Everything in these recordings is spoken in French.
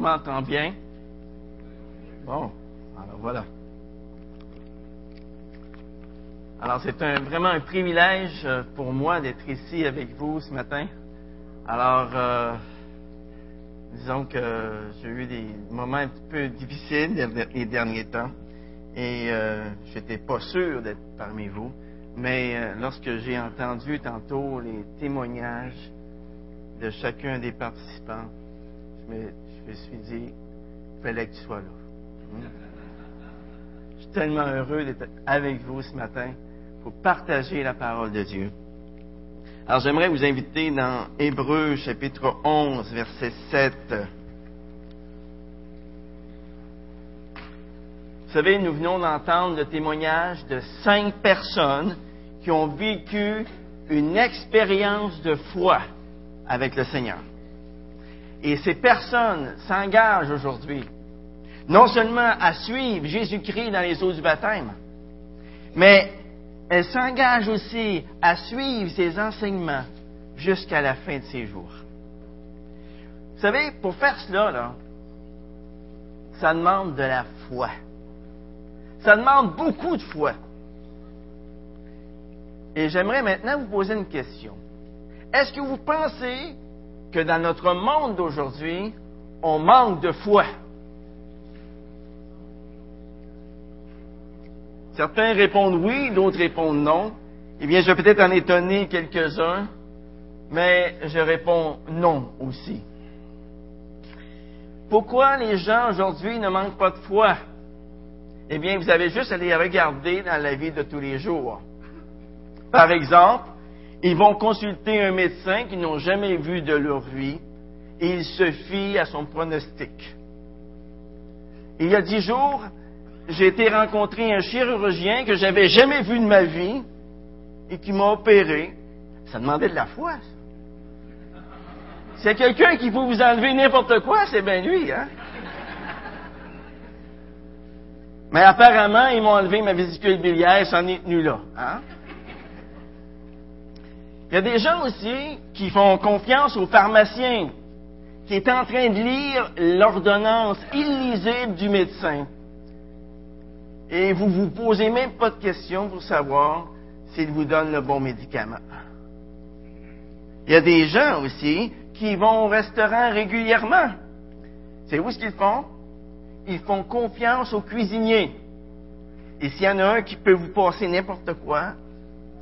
M'entend bien? Bon, alors voilà. Alors c'est vraiment un privilège euh, pour moi d'être ici avec vous ce matin. Alors, euh, disons que j'ai eu des moments un petit peu difficiles les derniers temps et euh, j'étais pas sûr d'être parmi vous. Mais euh, lorsque j'ai entendu tantôt les témoignages de chacun des participants, je me, suis dit, il fallait que tu sois là. Je suis tellement heureux d'être avec vous ce matin pour partager la parole de Dieu. Alors j'aimerais vous inviter dans Hébreu chapitre 11, verset 7. Vous savez, nous venons d'entendre le témoignage de cinq personnes qui ont vécu une expérience de foi avec le Seigneur. Et ces personnes s'engagent aujourd'hui non seulement à suivre Jésus-Christ dans les eaux du baptême, mais elles s'engagent aussi à suivre ses enseignements jusqu'à la fin de ses jours. Vous savez, pour faire cela, ça demande de la foi. Ça demande beaucoup de foi. Et j'aimerais maintenant vous poser une question. Est-ce que vous pensez que dans notre monde d'aujourd'hui, on manque de foi? Certains répondent oui, d'autres répondent non. Eh bien, je vais peut-être en étonner quelques-uns, mais je réponds non aussi. Pourquoi les gens aujourd'hui ne manquent pas de foi? Eh bien, vous avez juste à les regarder dans la vie de tous les jours. Par exemple, ils vont consulter un médecin qu'ils n'ont jamais vu de leur vie et ils se fient à son pronostic. Il y a dix jours, j'ai été rencontrer un chirurgien que j'avais jamais vu de ma vie et qui m'a opéré. Ça demandait de la foi. C'est quelqu'un qui peut vous enlever n'importe quoi, c'est bien lui, hein? Mais apparemment, ils m'ont enlevé ma vésicule biliaire, ça en est tenu là. Hein? Il y a des gens aussi qui font confiance au pharmacien qui est en train de lire l'ordonnance illisible du médecin. Et vous vous posez même pas de questions pour savoir s'il vous donne le bon médicament. Il y a des gens aussi qui vont au restaurant régulièrement. C'est où ce qu'ils font? Ils font confiance au cuisinier. Et s'il y en a un qui peut vous passer n'importe quoi,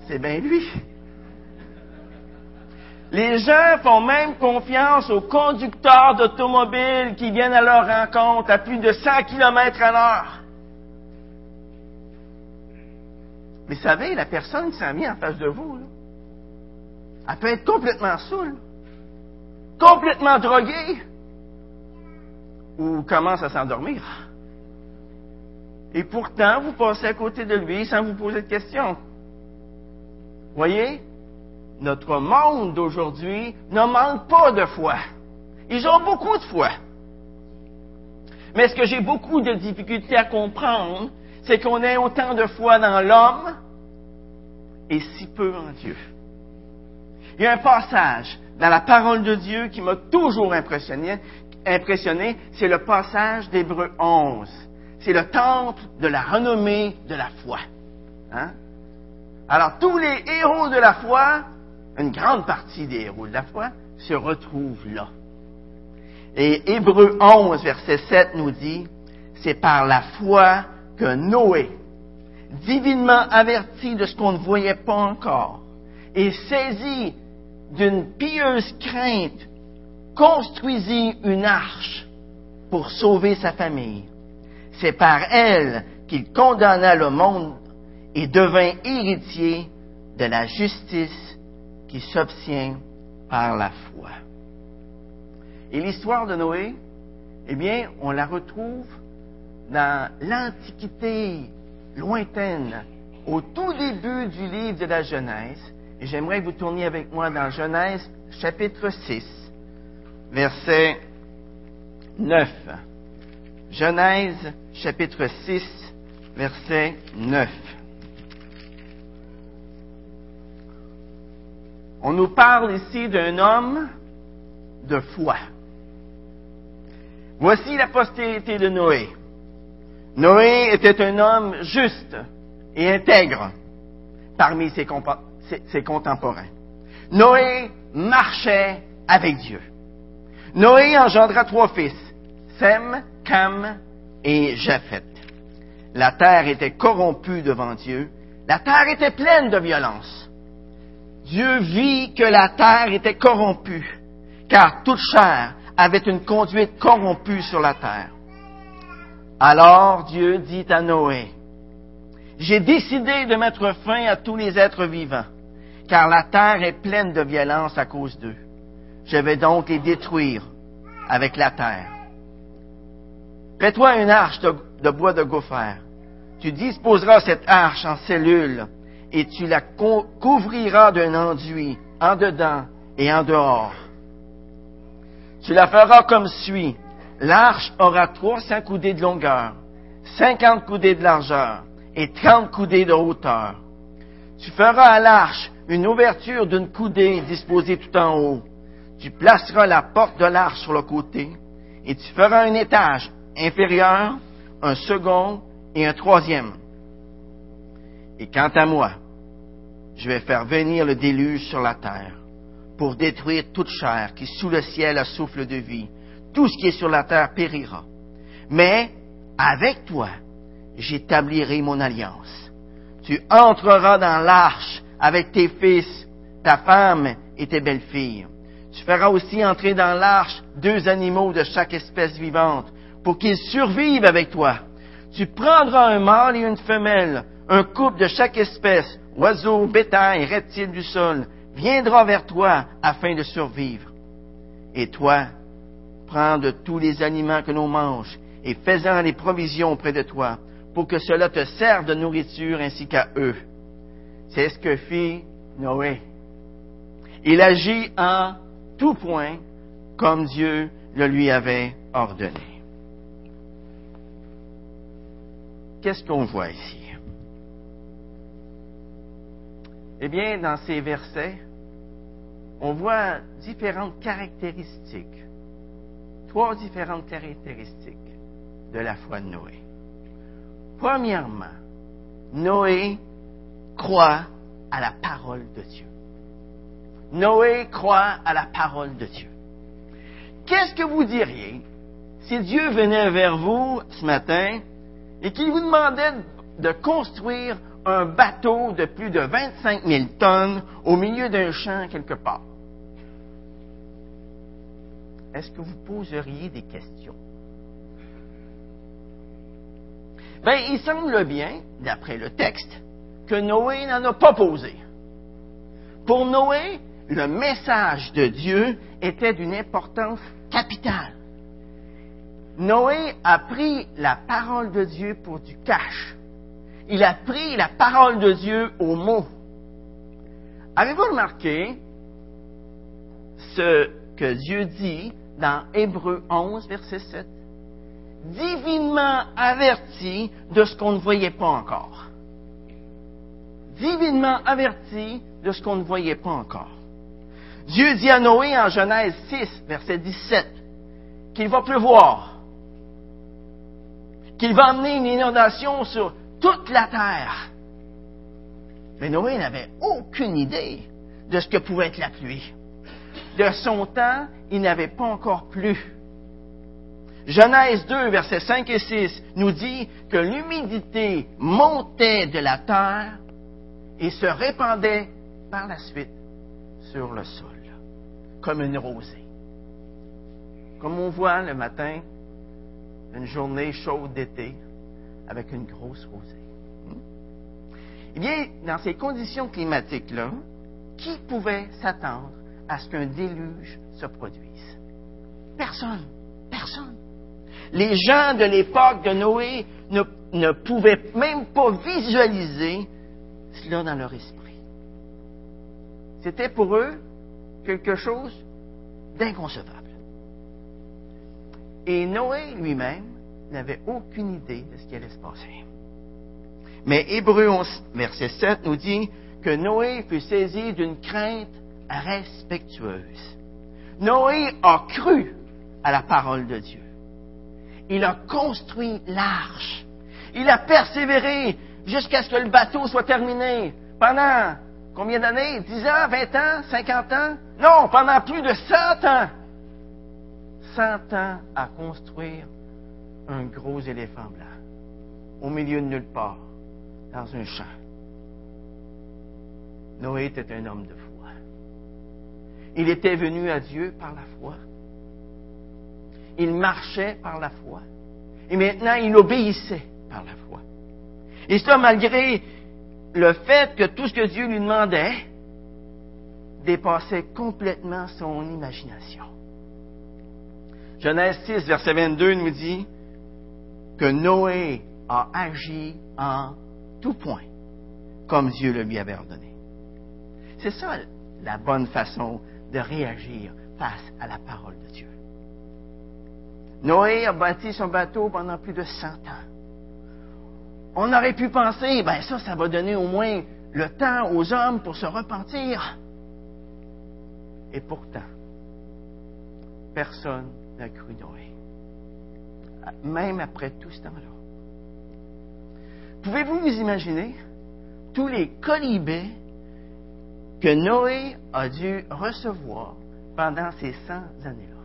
c'est bien lui. Les gens font même confiance aux conducteurs d'automobiles qui viennent à leur rencontre à plus de 100 km à l'heure. Mais savez, la personne qui s'est mise en face de vous, elle peut être complètement saoule, complètement droguée, ou commence à s'endormir. Et pourtant, vous passez à côté de lui sans vous poser de questions. Voyez, notre monde d'aujourd'hui ne manque pas de foi. Ils ont beaucoup de foi. Mais ce que j'ai beaucoup de difficultés à comprendre, c'est qu'on ait autant de foi dans l'homme et si peu en Dieu. Il y a un passage dans la parole de Dieu qui m'a toujours impressionné, c'est le passage d'Hébreu 11. C'est le temple de la renommée de la foi. Hein? Alors, tous les héros de la foi une grande partie des héros de la foi se retrouvent là. Et Hébreu 11, verset 7 nous dit, c'est par la foi que Noé, divinement averti de ce qu'on ne voyait pas encore, et saisi d'une pieuse crainte, construisit une arche pour sauver sa famille. C'est par elle qu'il condamna le monde et devint héritier de la justice qui s'obtient par la foi. Et l'histoire de Noé, eh bien, on la retrouve dans l'Antiquité lointaine, au tout début du livre de la Genèse. Et j'aimerais que vous tourniez avec moi dans Genèse chapitre 6, verset 9. Genèse chapitre 6, verset 9. On nous parle ici d'un homme de foi. Voici la postérité de Noé. Noé était un homme juste et intègre parmi ses, contemporains. Noé marchait avec Dieu. Noé engendra trois fils, Sem, Cam et Japhet. La terre était corrompue devant Dieu. La terre était pleine de violence. Dieu vit que la terre était corrompue, car toute chair avait une conduite corrompue sur la terre. Alors Dieu dit à Noé, J'ai décidé de mettre fin à tous les êtres vivants, car la terre est pleine de violence à cause d'eux. Je vais donc les détruire avec la terre. Fais-toi une arche de, bois de gopher. Tu disposeras cette arche en cellules et tu la couvriras d'un enduit en dedans et en dehors. Tu la feras comme suit. L'arche aura trois cents coudées de longueur, cinquante coudées de largeur et trente coudées de hauteur. Tu feras à l'arche une ouverture d'une coudée disposée tout en haut. Tu placeras la porte de l'arche sur le côté et tu feras un étage inférieur, un second et un troisième. Et quant à moi, je vais faire venir le déluge sur la terre pour détruire toute chair qui sous le ciel a souffle de vie. Tout ce qui est sur la terre périra. Mais avec toi, j'établirai mon alliance. Tu entreras dans l'arche avec tes fils, ta femme et tes belles-filles. Tu feras aussi entrer dans l'arche deux animaux de chaque espèce vivante pour qu'ils survivent avec toi. Tu prendras un mâle et une femelle, un couple de chaque espèce, oiseaux, bétail, reptiles du sol, viendra vers toi afin de survivre. Et toi, prends de tous les aliments que l'on mange et fais-en les provisions auprès de toi, pour que cela te serve de nourriture ainsi qu'à eux. C'est ce que fit Noé. Il agit en tout point comme Dieu le lui avait ordonné. Qu'est-ce qu'on voit ici? Eh bien, dans ces versets, on voit différentes caractéristiques, trois différentes caractéristiques de la foi de Noé. Premièrement, Noé croit à la parole de Dieu. Noé croit à la parole de Dieu. Qu'est-ce que vous diriez si Dieu venait vers vous ce matin et qu'il vous demandait de construire un bateau de plus de 25 000 tonnes au milieu d'un champ quelque part? Est-ce que vous poseriez des questions? Ben, il semble bien, d'après le texte, que Noé n'en a pas posé. Pour Noé, le message de Dieu était d'une importance capitale. Noé a pris la parole de Dieu pour du cash il a pris la parole de Dieu au mot. Avez-vous remarqué ce que Dieu dit dans Hébreu 11, verset 7? Divinement averti de ce qu'on ne voyait pas encore. Divinement averti de ce qu'on ne voyait pas encore. Dieu dit à Noé en Genèse 6, verset 17, qu'il va pleuvoir, qu'il va amener une inondation sur toute la terre. Mais Noé n'avait aucune idée de ce que pouvait être la pluie. De son temps, il n'avait pas encore plu. Genèse 2, versets 5 et 6 nous dit que l'humidité montait de la terre et se répandait par la suite sur le sol, comme une rosée. Comme on voit le matin, une journée chaude d'été, avec une grosse rosée. Hmm? Eh bien, dans ces conditions climatiques-là, qui pouvait s'attendre à ce qu'un déluge se produise? Personne. Personne. Les gens de l'époque de Noé ne, ne pouvaient même pas visualiser cela dans leur esprit. C'était pour eux quelque chose d'inconcevable. Et Noé lui-même n'avait aucune idée de ce qui allait se passer. Mais Hébreu 11, verset 7 nous dit que Noé fut saisi d'une crainte respectueuse. Noé a cru à la parole de Dieu. il a construit l'arche. Il a persévéré jusqu'à ce que le bateau soit terminé. Pendant combien d'années? 10 ans, 20 ans, 50 ans? Non, pendant plus de 100 ans. 100 ans à construire un gros éléphant blanc au milieu de nulle part, dans un champ. Noé était un homme de foi. Il était venu à Dieu par la foi. Il marchait par la foi. Et maintenant, il obéissait par la foi. Et ça, malgré le fait que tout ce que Dieu lui demandait dépassait complètement son imagination. Genèse 6, verset 22 nous dit que Noé a agi en tout point comme Dieu le lui avait ordonné. C'est ça la bonne façon de réagir face à la parole de Dieu. Noé a bâti son bateau pendant plus de 100 ans. On aurait pu penser, ben ça, ça va donner au moins le temps aux hommes pour se repentir. Et pourtant, personne n'a cru Noé. Même après tout ce temps-là. Pouvez-vous vous imaginer tous les colibés que Noé a dû recevoir pendant ces 100 années-là?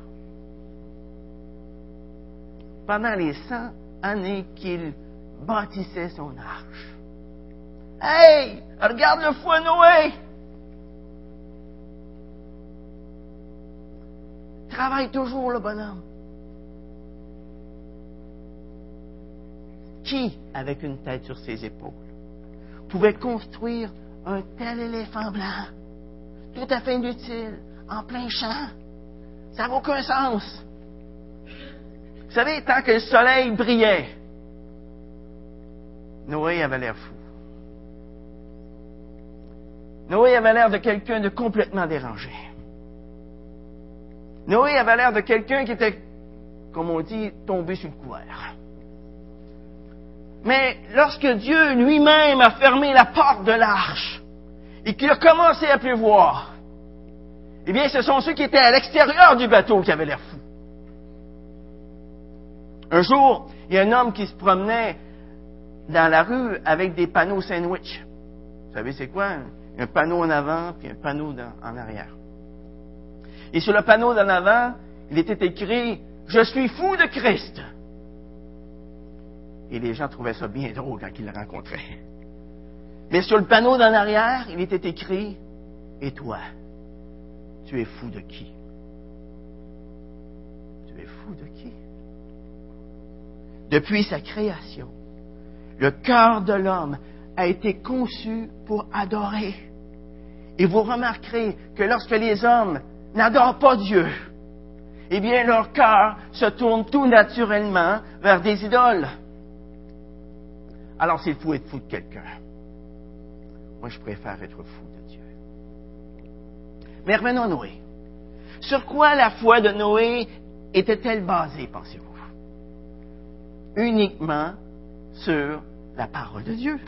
Pendant les 100 années qu'il bâtissait son arche. Hey, regarde le fou Noé! Travaille toujours le bonhomme. Qui, avec une tête sur ses épaules, pouvait construire un tel éléphant blanc, tout à fait inutile, en plein champ? Ça n'a aucun sens. Vous savez, tant que le soleil brillait, Noé avait l'air fou. Noé avait l'air de quelqu'un de complètement dérangé. Noé avait l'air de quelqu'un qui était, comme on dit, tombé sur le couvert. Mais lorsque Dieu lui-même a fermé la porte de l'arche et qu'il a commencé à pleuvoir, eh bien, ce sont ceux qui étaient à l'extérieur du bateau qui avaient l'air fous. Un jour, il y a un homme qui se promenait dans la rue avec des panneaux sandwich. Vous savez, c'est quoi? Un panneau en avant puis un panneau en arrière. Et sur le panneau d'en avant, il était écrit Je suis fou de Christ. Et les gens trouvaient ça bien drôle quand ils le rencontraient. Mais sur le panneau d'en arrière, il était écrit Et toi, tu es fou de qui Tu es fou de qui? Depuis sa création, le cœur de l'homme a été conçu pour adorer. Et vous remarquerez que lorsque les hommes n'adorent pas Dieu, eh bien leur cœur se tourne tout naturellement vers des idoles. Alors c'est fou être fou de quelqu'un. Moi, je préfère être fou de Dieu. Mais revenons à Noé. Sur quoi la foi de Noé était-elle basée, pensez-vous? Uniquement sur la parole de Dieu.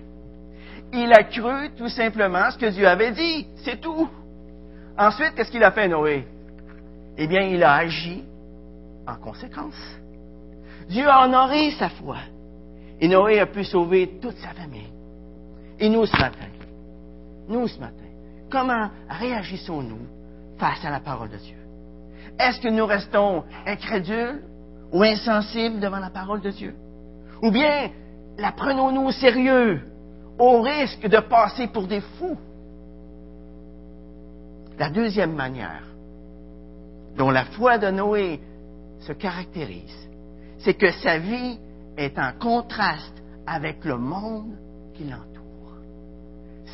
Il a cru tout simplement ce que Dieu avait dit. C'est tout. Ensuite, qu'est-ce qu'il a fait, Noé? Eh bien, il a agi en conséquence. Dieu a honoré sa foi. Et Noé a pu sauver toute sa famille. Et nous, ce matin, nous, ce matin, comment réagissons-nous face à la parole de Dieu? Est-ce que nous restons incrédules ou insensibles devant la parole de Dieu? Ou bien la prenons-nous au sérieux au risque de passer pour des fous? La deuxième manière dont la foi de Noé se caractérise, c'est que sa vie est en contraste avec le monde qui l'entoure.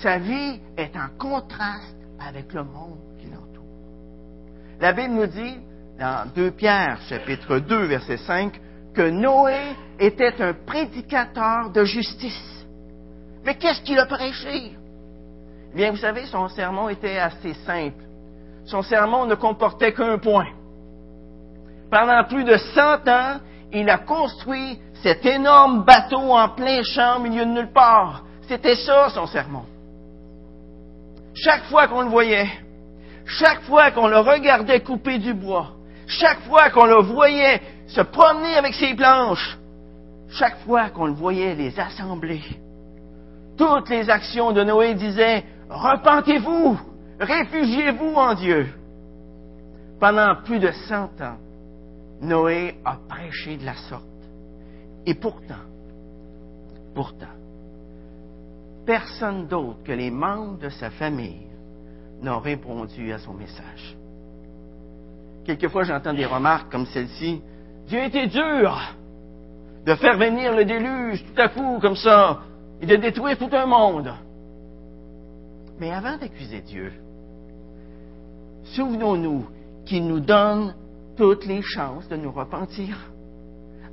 Sa vie est en contraste avec le monde qui l'entoure. La Bible nous dit, dans 2 Pierre, chapitre 2, verset 5, que Noé était un prédicateur de justice. Mais qu'est-ce qu'il a prêché? Eh bien, vous savez, son sermon était assez simple. Son sermon ne comportait qu'un point. Pendant plus de cent ans, il a construit cet énorme bateau en plein champ au milieu de nulle part. C'était ça, son sermon. Chaque fois qu'on le voyait, chaque fois qu'on le regardait couper du bois, chaque fois qu'on le voyait se promener avec ses planches. Chaque fois qu'on le voyait les assembler, toutes les actions de Noé disaient, repentez-vous, réfugiez-vous en Dieu. Pendant plus de cent ans, Noé a prêché de la sorte. Et pourtant, pourtant, personne d'autre que les membres de sa famille n'ont répondu à son message. Quelquefois, j'entends des remarques comme celle-ci. Dieu était dur de faire venir le déluge tout à coup, comme ça, et de détruire tout un monde. Mais avant d'accuser Dieu, souvenons-nous qu'il nous donne toutes les chances de nous repentir.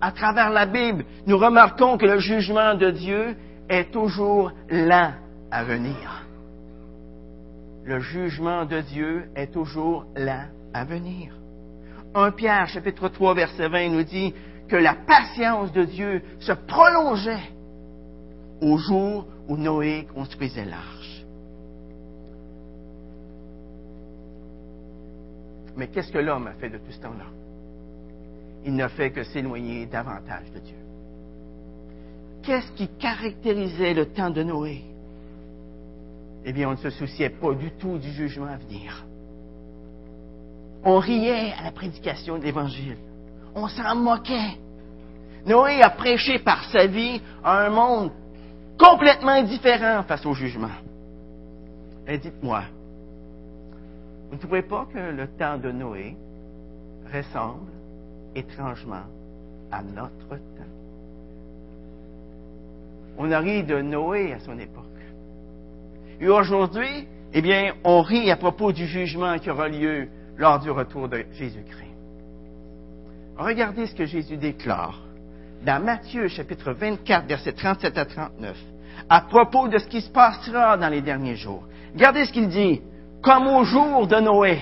À travers la Bible, nous remarquons que le jugement de Dieu est toujours lent à venir. Le jugement de Dieu est toujours lent à venir. 1 Pierre chapitre 3 verset 20 nous dit que la patience de Dieu se prolongeait au jour où Noé construisait l'arche. Mais qu'est-ce que l'homme a fait de tout ce temps-là? Il n'a fait que s'éloigner davantage de Dieu. Qu'est-ce qui caractérisait le temps de Noé? Eh bien, on ne se souciait pas du tout du jugement à venir. On riait à la prédication de l'Évangile. On s'en moquait. Noé a prêché par sa vie à un monde complètement différent face au jugement. Et dites-moi, vous ne trouvez pas que le temps de Noé ressemble étrangement à notre temps? On a ri de Noé à son époque. Et aujourd'hui, eh bien, on rit à propos du jugement qui aura lieu lors du retour de Jésus-Christ. Regardez ce que Jésus déclare dans Matthieu chapitre 24, versets 37 à 39, à propos de ce qui se passera dans les derniers jours. Regardez ce qu'il dit. Comme au jour de Noé,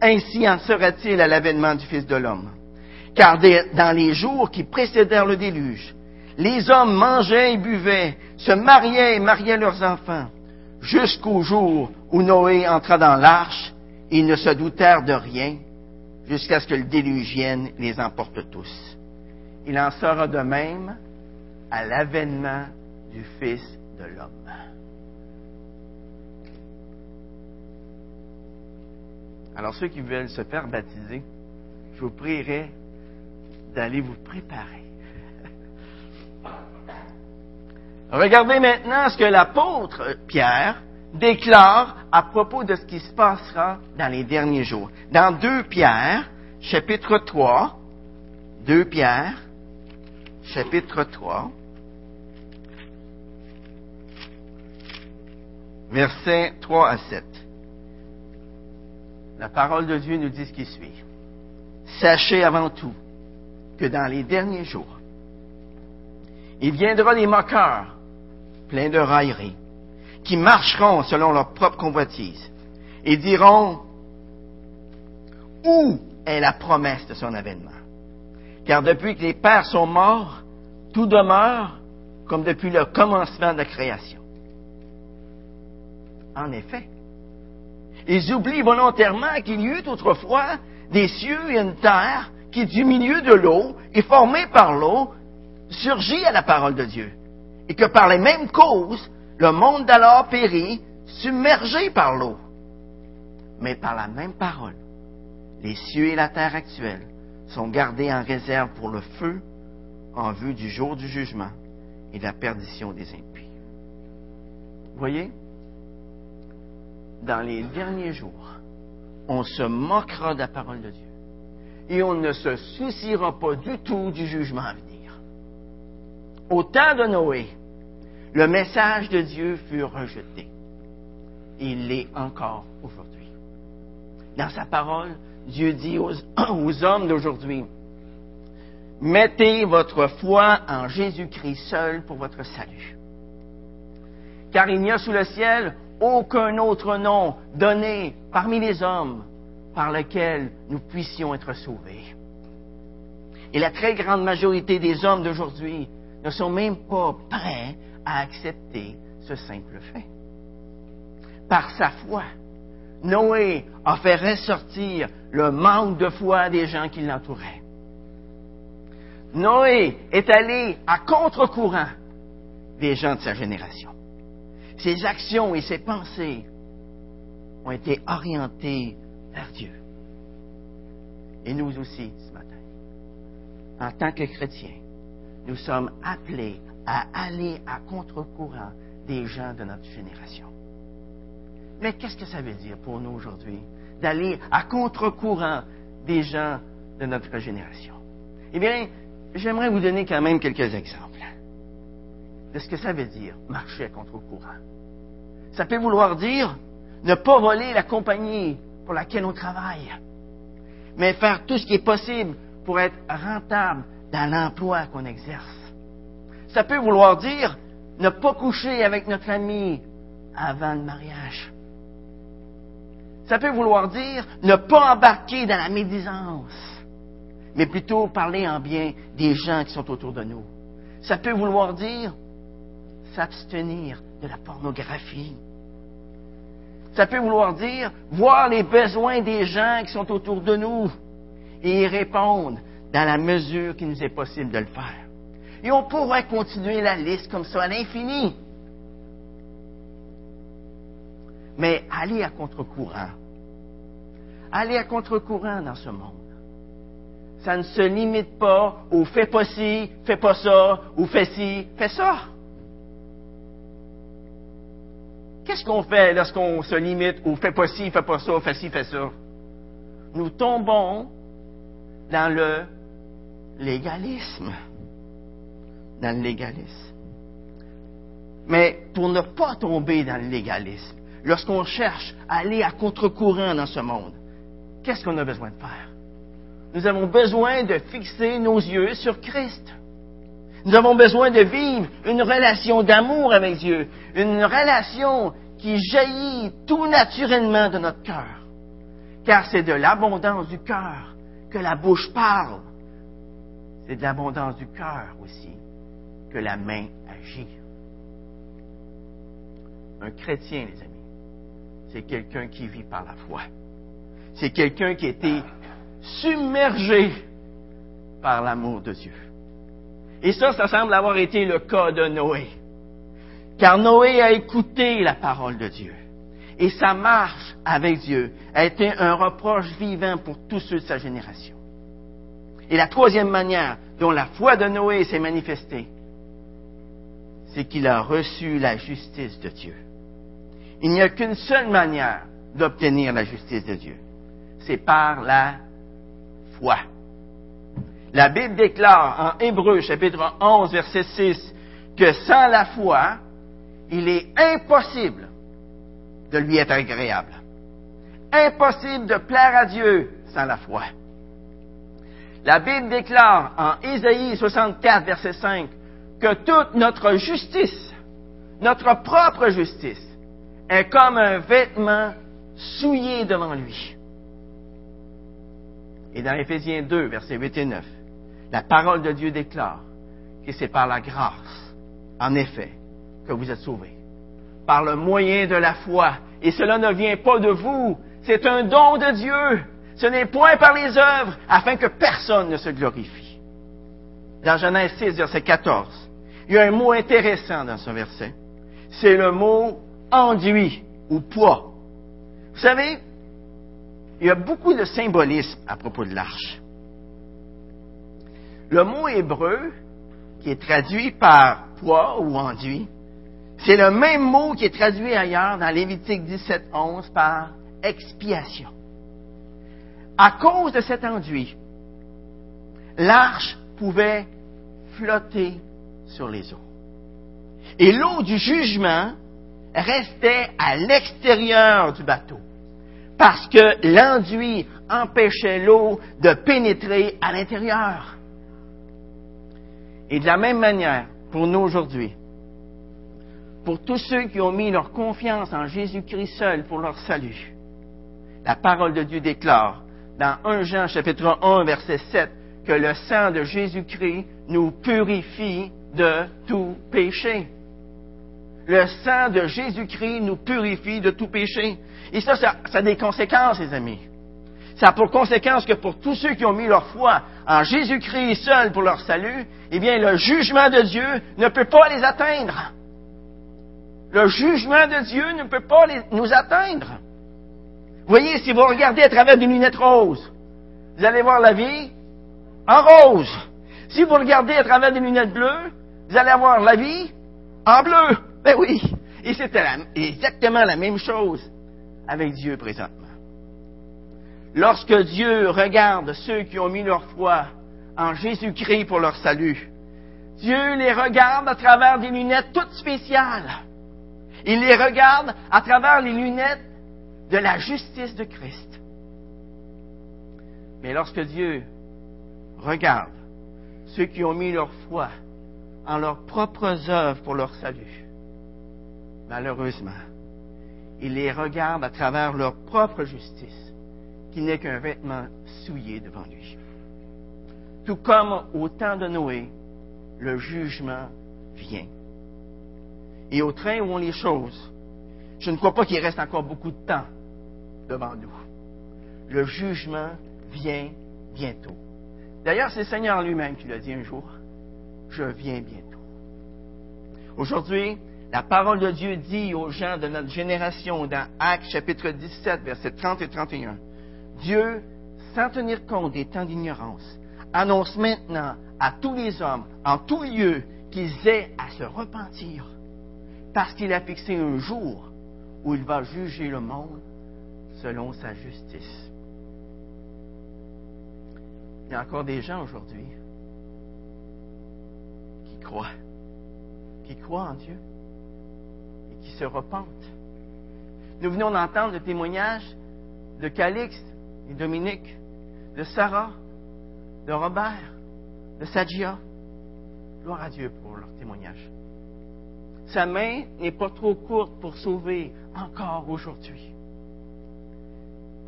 ainsi en sera-t-il à l'avènement du Fils de l'homme. Car dans les jours qui précédèrent le déluge, les hommes mangeaient et buvaient, se mariaient et mariaient leurs enfants, jusqu'au jour où Noé entra dans l'arche, ils ne se doutèrent de rien, jusqu'à ce que le déluge vienne les emporte tous. Il en sera de même à l'avènement du Fils de l'homme. Alors ceux qui veulent se faire baptiser, je vous prierai d'aller vous préparer. Regardez maintenant ce que l'apôtre Pierre déclare à propos de ce qui se passera dans les derniers jours. Dans 2 Pierre, chapitre 3, 2 Pierre, chapitre 3, versets 3 à 7. La parole de Dieu nous dit ce qui suit. Sachez avant tout que dans les derniers jours, il viendra des moqueurs, pleins de railleries, qui marcheront selon leur propre convoitise, et diront, où est la promesse de son avènement? Car depuis que les pères sont morts, tout demeure comme depuis le commencement de la création. En effet, ils oublient volontairement qu'il y eut autrefois des cieux et une terre qui, du milieu de l'eau et formée par l'eau, surgit à la parole de Dieu. Et que par les mêmes causes, le monde d'alors périt, submergé par l'eau. Mais par la même parole, les cieux et la terre actuelle sont gardés en réserve pour le feu en vue du jour du jugement et de la perdition des impies. Voyez, dans les derniers jours, on se moquera de la parole de Dieu et on ne se souciera pas du tout du jugement à venir. Au temps de Noé, le message de Dieu fut rejeté. Il l'est encore aujourd'hui. Dans sa parole, Dieu dit aux, aux hommes d'aujourd'hui, mettez votre foi en Jésus-Christ seul pour votre salut. Car il n'y a sous le ciel aucun autre nom donné parmi les hommes par lequel nous puissions être sauvés. Et la très grande majorité des hommes d'aujourd'hui ne sont même pas prêts à accepter ce simple fait. Par sa foi, Noé a fait ressortir le manque de foi des gens qui l'entouraient. Noé est allé à contre-courant des gens de sa génération. Ses actions et ses pensées ont été orientées Dieu. Et nous aussi, ce matin, en tant que chrétiens, nous sommes appelés à aller à contre-courant des gens de notre génération. Mais qu'est-ce que ça veut dire pour nous aujourd'hui d'aller à contre-courant des gens de notre génération? Eh bien, j'aimerais vous donner quand même quelques exemples de ce que ça veut dire marcher à contre-courant. Ça peut vouloir dire ne pas voler la compagnie pour laquelle on travaille, mais faire tout ce qui est possible pour être rentable dans l'emploi qu'on exerce. Ça peut vouloir dire ne pas coucher avec notre ami avant le mariage. Ça peut vouloir dire ne pas embarquer dans la médisance, mais plutôt parler en bien des gens qui sont autour de nous. Ça peut vouloir dire s'abstenir de la pornographie. Ça peut vouloir dire voir les besoins des gens qui sont autour de nous et y répondre dans la mesure qu'il nous est possible de le faire. Et on pourrait continuer la liste comme ça à l'infini. Mais aller à contre-courant, aller à contre-courant dans ce monde, ça ne se limite pas au fais pas ci, fais pas ça, ou fais ci, fais ça. Qu'est-ce qu'on fait lorsqu'on se limite au fais pas ci, fais pas ça, fais ci, fais ça? Nous tombons dans le légalisme. Dans le légalisme. Mais pour ne pas tomber dans le légalisme, lorsqu'on cherche à aller à contre-courant dans ce monde, qu'est-ce qu'on a besoin de faire? Nous avons besoin de fixer nos yeux sur Christ. Nous avons besoin de vivre une relation d'amour avec Dieu, une relation qui jaillit tout naturellement de notre cœur. Car c'est de l'abondance du cœur que la bouche parle. C'est de l'abondance du cœur aussi que la main agit. Un chrétien, les amis, c'est quelqu'un qui vit par la foi. C'est quelqu'un qui a été submergé par l'amour de Dieu. Et ça, ça semble avoir été le cas de Noé. Car Noé a écouté la parole de Dieu. Et sa marche avec Dieu a été un reproche vivant pour tous ceux de sa génération. Et la troisième manière dont la foi de Noé s'est manifestée, c'est qu'il a reçu la justice de Dieu. Il n'y a qu'une seule manière d'obtenir la justice de Dieu. C'est par la foi. La Bible déclare en Hébreu chapitre 11 verset 6 que sans la foi, il est impossible de lui être agréable. Impossible de plaire à Dieu sans la foi. La Bible déclare en Ésaïe 64 verset 5 que toute notre justice, notre propre justice, est comme un vêtement souillé devant lui. Et dans Éphésiens 2, versets 8 et 9, la parole de Dieu déclare que c'est par la grâce, en effet, que vous êtes sauvés. Par le moyen de la foi. Et cela ne vient pas de vous. C'est un don de Dieu. Ce n'est point par les œuvres, afin que personne ne se glorifie. Dans Genèse 6, verset 14, il y a un mot intéressant dans ce verset. C'est le mot enduit ou poids. Vous savez, il y a beaucoup de symbolisme à propos de l'arche. Le mot hébreu, qui est traduit par poids ou enduit, c'est le même mot qui est traduit ailleurs dans Lévitique 17.11 par expiation. À cause de cet enduit, l'arche pouvait flotter sur les eaux. Et l'eau du jugement restait à l'extérieur du bateau, parce que l'enduit empêchait l'eau de pénétrer à l'intérieur. Et de la même manière, pour nous aujourd'hui, pour tous ceux qui ont mis leur confiance en Jésus-Christ seul pour leur salut, la parole de Dieu déclare dans 1 Jean chapitre 1 verset 7 que le sang de Jésus-Christ nous purifie de tout péché. Le sang de Jésus-Christ nous purifie de tout péché. Et ça, ça, a des conséquences, les amis. Ça a pour conséquence que pour tous ceux qui ont mis leur foi en Jésus-Christ seul pour leur salut, eh bien, le jugement de Dieu ne peut pas les atteindre. Le jugement de Dieu ne peut pas nous atteindre. Voyez, si vous regardez à travers des lunettes roses, vous allez voir la vie en rose. Si vous regardez à travers des lunettes bleues, vous allez avoir la vie en bleu. Ben oui. Et c'était exactement la même chose avec Dieu présentement. Lorsque Dieu regarde ceux qui ont mis leur foi en Jésus-Christ pour leur salut, Dieu les regarde à travers des lunettes toutes spéciales. Il les regarde à travers les lunettes de la justice de Christ. Mais lorsque Dieu regarde ceux qui ont mis leur foi en leurs propres œuvres pour leur salut, malheureusement, il les regarde à travers leur propre justice, qui n'est qu'un vêtement souillé devant lui. Tout comme au temps de Noé, le jugement vient. Et au train où on les choses, je ne crois pas qu'il reste encore beaucoup de temps devant nous. Le jugement vient bientôt. D'ailleurs, c'est le Seigneur lui-même qui l'a dit un jour. Je viens bientôt. Aujourd'hui, la parole de Dieu dit aux gens de notre génération dans Actes chapitre 17, versets 30 et 31, Dieu, sans tenir compte des temps d'ignorance, annonce maintenant à tous les hommes, en tout lieu, qu'ils aient à se repentir, parce qu'il a fixé un jour où il va juger le monde selon sa justice. Il y a encore des gens aujourd'hui qui croient, qui croient en Dieu et qui se repentent. Nous venons d'entendre le témoignage de Calixte et Dominique, de Sarah, de Robert, de Sadia. Gloire à Dieu pour leur témoignage. Sa main n'est pas trop courte pour sauver encore aujourd'hui.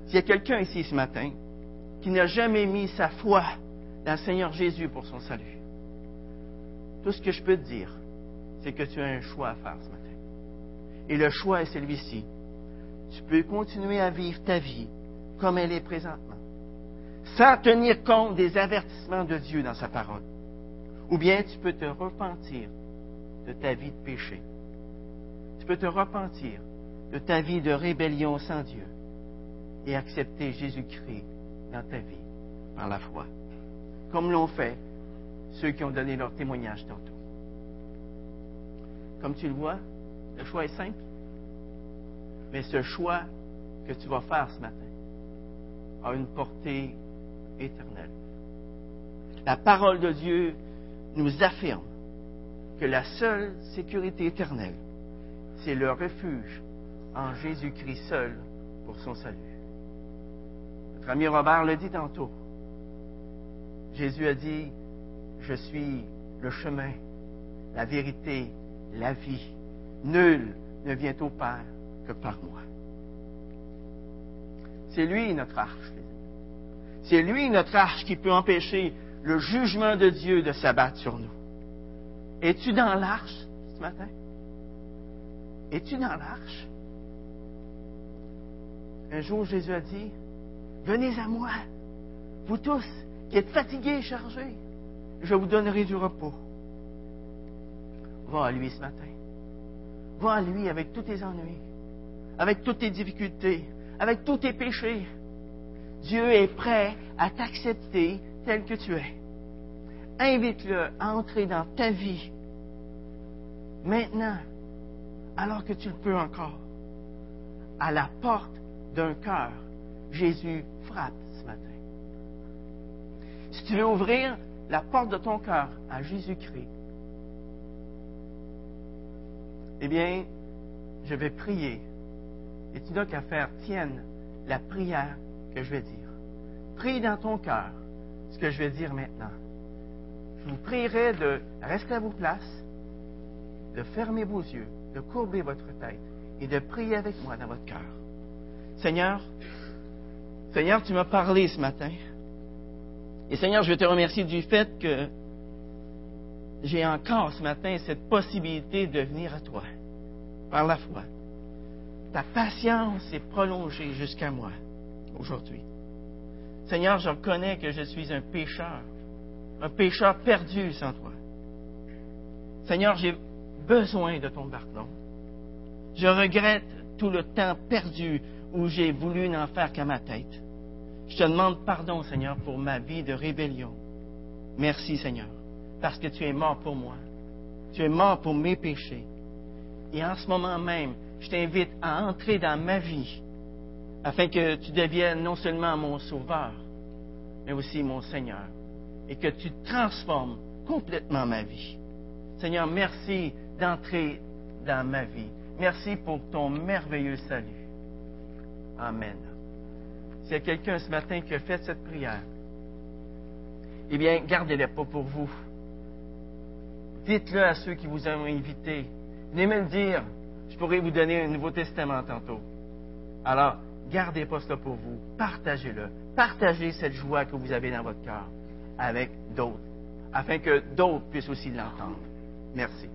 S'il y a quelqu'un ici ce matin qui n'a jamais mis sa foi dans le Seigneur Jésus pour son salut, tout ce que je peux te dire, c'est que tu as un choix à faire ce matin. Et le choix est celui-ci. Tu peux continuer à vivre ta vie comme elle est présentement, sans tenir compte des avertissements de Dieu dans sa parole. Ou bien tu peux te repentir de ta vie de péché. Tu peux te repentir de ta vie de rébellion sans Dieu et accepter Jésus-Christ dans ta vie par la foi, comme l'ont fait ceux qui ont donné leur témoignage tantôt. Comme tu le vois, le choix est simple, mais ce choix que tu vas faire ce matin a une portée éternelle. La parole de Dieu nous affirme que la seule sécurité éternelle, c'est le refuge en Jésus-Christ seul pour son salut. Notre ami Robert le dit tantôt. Jésus a dit, je suis le chemin, la vérité, la vie. Nul ne vient au Père que par moi. C'est lui notre arche. C'est lui notre arche qui peut empêcher le jugement de Dieu de s'abattre sur nous. Es-tu dans l'arche ce matin? Es-tu dans l'arche? Un jour, Jésus a dit, Venez à moi, vous tous qui êtes fatigués et chargés, je vous donnerai du repos. Va à lui ce matin. Va à lui avec tous tes ennuis, avec toutes tes difficultés, avec tous tes péchés. Dieu est prêt à t'accepter tel que tu es. Invite-le à entrer dans ta vie maintenant, alors que tu le peux encore, à la porte d'un cœur Jésus frappe ce matin. Si tu veux ouvrir la porte de ton cœur à Jésus-Christ, eh bien, je vais prier. Et tu n'as qu'à faire tienne la prière que je vais dire. Prie dans ton cœur ce que je vais dire maintenant. Je vous prierai de rester à vos places, de fermer vos yeux, de courber votre tête et de prier avec moi dans votre cœur. Seigneur, Seigneur, tu m'as parlé ce matin. Et Seigneur, je veux te remercier du fait que j'ai encore ce matin cette possibilité de venir à toi par la foi. Ta patience est prolongée jusqu'à moi aujourd'hui. Seigneur, je reconnais que je suis un pécheur, un pécheur perdu sans toi. Seigneur, j'ai besoin de ton pardon. Je regrette tout le temps perdu où j'ai voulu n'en faire qu'à ma tête. Je te demande pardon, Seigneur, pour ma vie de rébellion. Merci, Seigneur, parce que tu es mort pour moi. Tu es mort pour mes péchés. Et en ce moment même, je t'invite à entrer dans ma vie afin que tu deviennes non seulement mon sauveur, mais aussi mon Seigneur, et que tu transformes complètement ma vie. Seigneur, merci d'entrer dans ma vie. Merci pour ton merveilleux salut. Amen. S'il y a quelqu'un ce matin qui a fait cette prière, eh bien, gardez-la pas pour vous. Dites-le à ceux qui vous ont invité. Venez me le dire. Je pourrais vous donner un Nouveau Testament tantôt. Alors, gardez pas cela pour vous. Partagez-le. Partagez cette joie que vous avez dans votre cœur avec d'autres, afin que d'autres puissent aussi l'entendre. Merci.